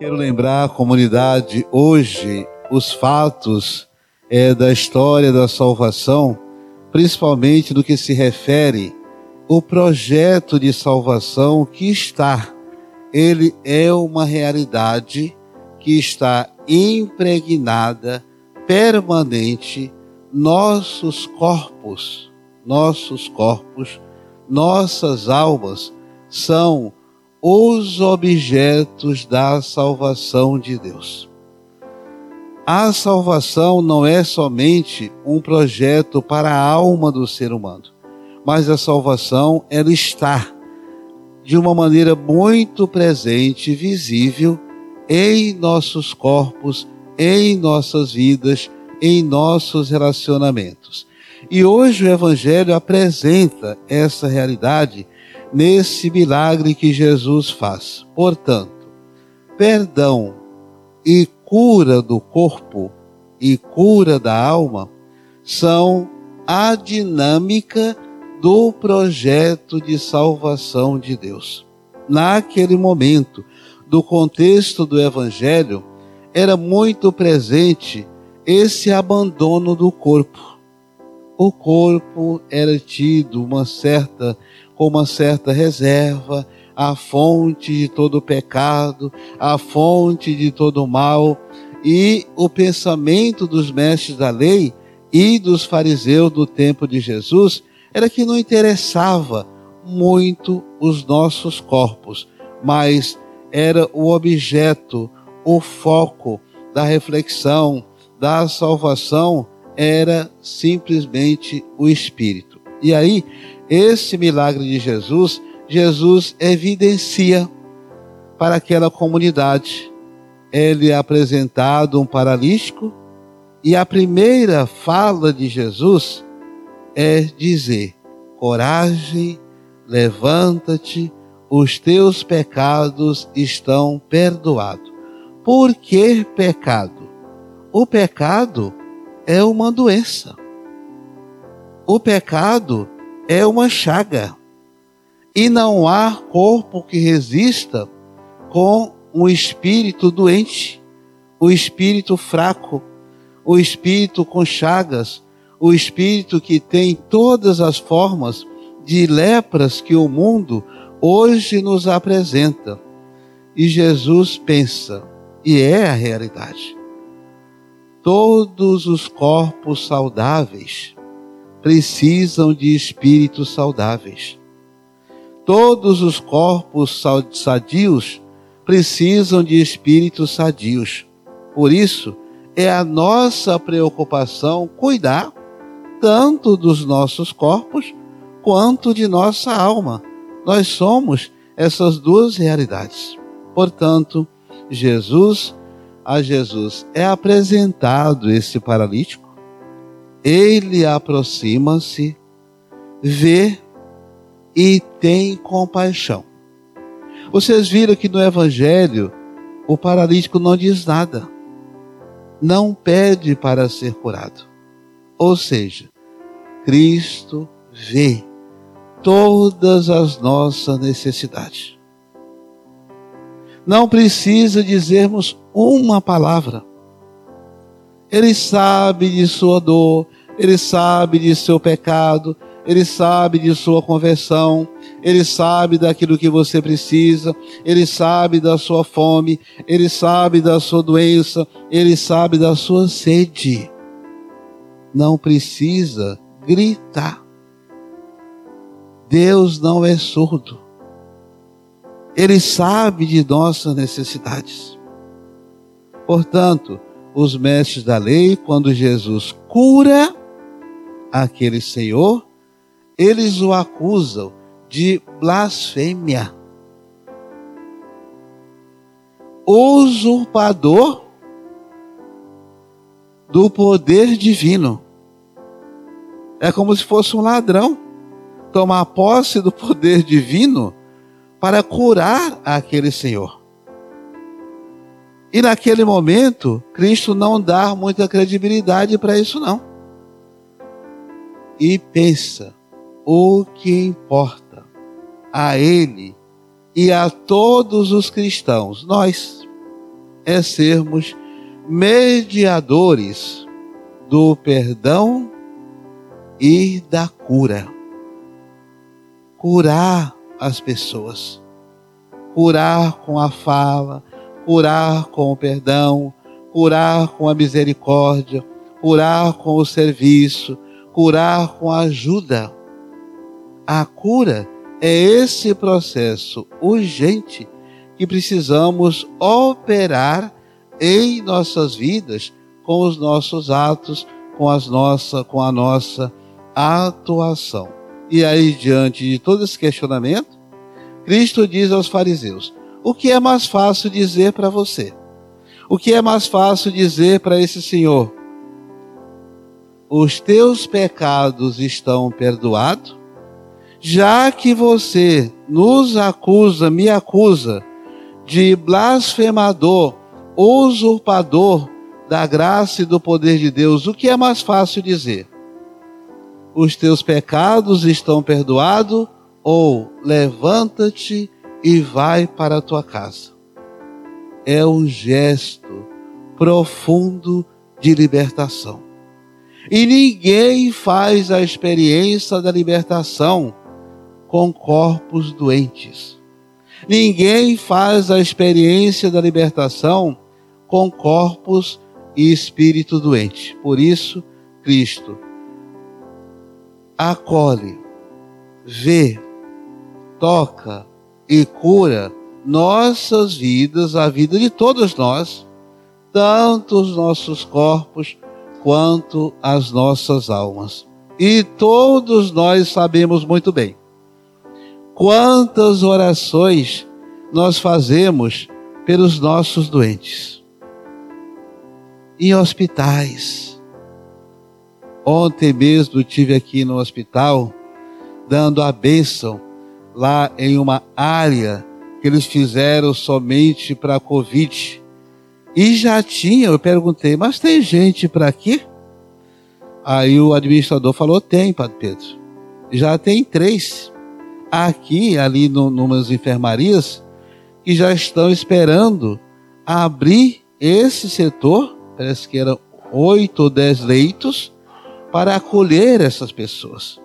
Quero lembrar a comunidade hoje os fatos é, da história da salvação, principalmente no que se refere o projeto de salvação que está. Ele é uma realidade que está impregnada, permanente, nossos corpos, nossos corpos, nossas almas são os objetos da salvação de Deus. A salvação não é somente um projeto para a alma do ser humano, mas a salvação ela está de uma maneira muito presente, visível em nossos corpos, em nossas vidas, em nossos relacionamentos. E hoje o evangelho apresenta essa realidade nesse milagre que Jesus faz. Portanto, perdão e cura do corpo e cura da alma são a dinâmica do projeto de salvação de Deus. Naquele momento, do contexto do evangelho, era muito presente esse abandono do corpo. O corpo era tido uma certa com uma certa reserva, a fonte de todo pecado, a fonte de todo mal, e o pensamento dos mestres da lei e dos fariseus do tempo de Jesus era que não interessava muito os nossos corpos, mas era o objeto, o foco da reflexão, da salvação, era simplesmente o espírito. E aí esse milagre de Jesus, Jesus evidencia para aquela comunidade. Ele é apresentado um paralítico e a primeira fala de Jesus é dizer: coragem, levanta-te, os teus pecados estão perdoados. Por que pecado? O pecado é uma doença. O pecado é uma chaga. E não há corpo que resista com um espírito doente, o espírito fraco, o espírito com chagas, o espírito que tem todas as formas de lepras que o mundo hoje nos apresenta. E Jesus pensa, e é a realidade. Todos os corpos saudáveis precisam de espíritos saudáveis. Todos os corpos sadios precisam de espíritos sadios. Por isso, é a nossa preocupação cuidar tanto dos nossos corpos quanto de nossa alma. Nós somos essas duas realidades. Portanto, Jesus, a Jesus é apresentado esse paralítico ele aproxima-se, vê e tem compaixão. Vocês viram que no Evangelho o paralítico não diz nada, não pede para ser curado. Ou seja, Cristo vê todas as nossas necessidades. Não precisa dizermos uma palavra. Ele sabe de sua dor, ele sabe de seu pecado, ele sabe de sua conversão, ele sabe daquilo que você precisa, ele sabe da sua fome, ele sabe da sua doença, ele sabe da sua sede. Não precisa gritar. Deus não é surdo. Ele sabe de nossas necessidades. Portanto, os mestres da lei, quando Jesus cura aquele senhor, eles o acusam de blasfêmia. Usurpador do poder divino. É como se fosse um ladrão tomar posse do poder divino para curar aquele senhor. E naquele momento, Cristo não dá muita credibilidade para isso, não. E pensa: o que importa a Ele e a todos os cristãos, nós, é sermos mediadores do perdão e da cura. Curar as pessoas. Curar com a fala, curar com o perdão, curar com a misericórdia, curar com o serviço, curar com a ajuda. A cura é esse processo urgente que precisamos operar em nossas vidas com os nossos atos, com as nossa, com a nossa atuação. E aí diante de todo esse questionamento, Cristo diz aos fariseus: o que é mais fácil dizer para você? O que é mais fácil dizer para esse senhor? Os teus pecados estão perdoados? Já que você nos acusa, me acusa de blasfemador, usurpador da graça e do poder de Deus, o que é mais fácil dizer? Os teus pecados estão perdoados? Ou levanta-te e vai para a tua casa. É um gesto profundo de libertação. E ninguém faz a experiência da libertação com corpos doentes. Ninguém faz a experiência da libertação com corpos e espírito doente. Por isso, Cristo acolhe, vê, toca, e cura nossas vidas, a vida de todos nós, tanto os nossos corpos quanto as nossas almas. E todos nós sabemos muito bem quantas orações nós fazemos pelos nossos doentes. Em hospitais. Ontem mesmo estive aqui no hospital dando a bênção lá em uma área que eles fizeram somente para a Covid. E já tinha, eu perguntei, mas tem gente para aqui? Aí o administrador falou: tem, Padre Pedro. Já tem três aqui, ali no, numas enfermarias, que já estão esperando abrir esse setor, parece que eram oito ou dez leitos, para acolher essas pessoas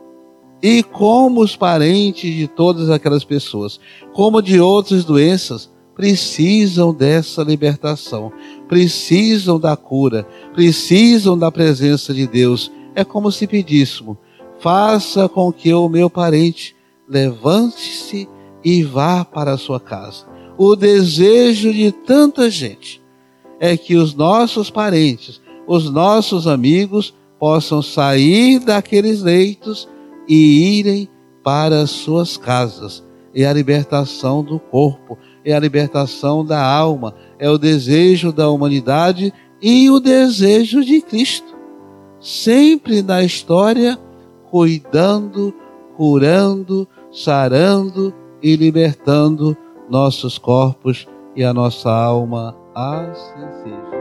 e como os parentes de todas aquelas pessoas, como de outras doenças, precisam dessa libertação, precisam da cura, precisam da presença de Deus. É como se pedíssemos: faça com que o meu parente levante-se e vá para a sua casa. O desejo de tanta gente é que os nossos parentes, os nossos amigos possam sair daqueles leitos e irem para as suas casas. É a libertação do corpo, é a libertação da alma, é o desejo da humanidade e o desejo de Cristo. Sempre na história, cuidando, curando, sarando e libertando nossos corpos e a nossa alma. Assim seja.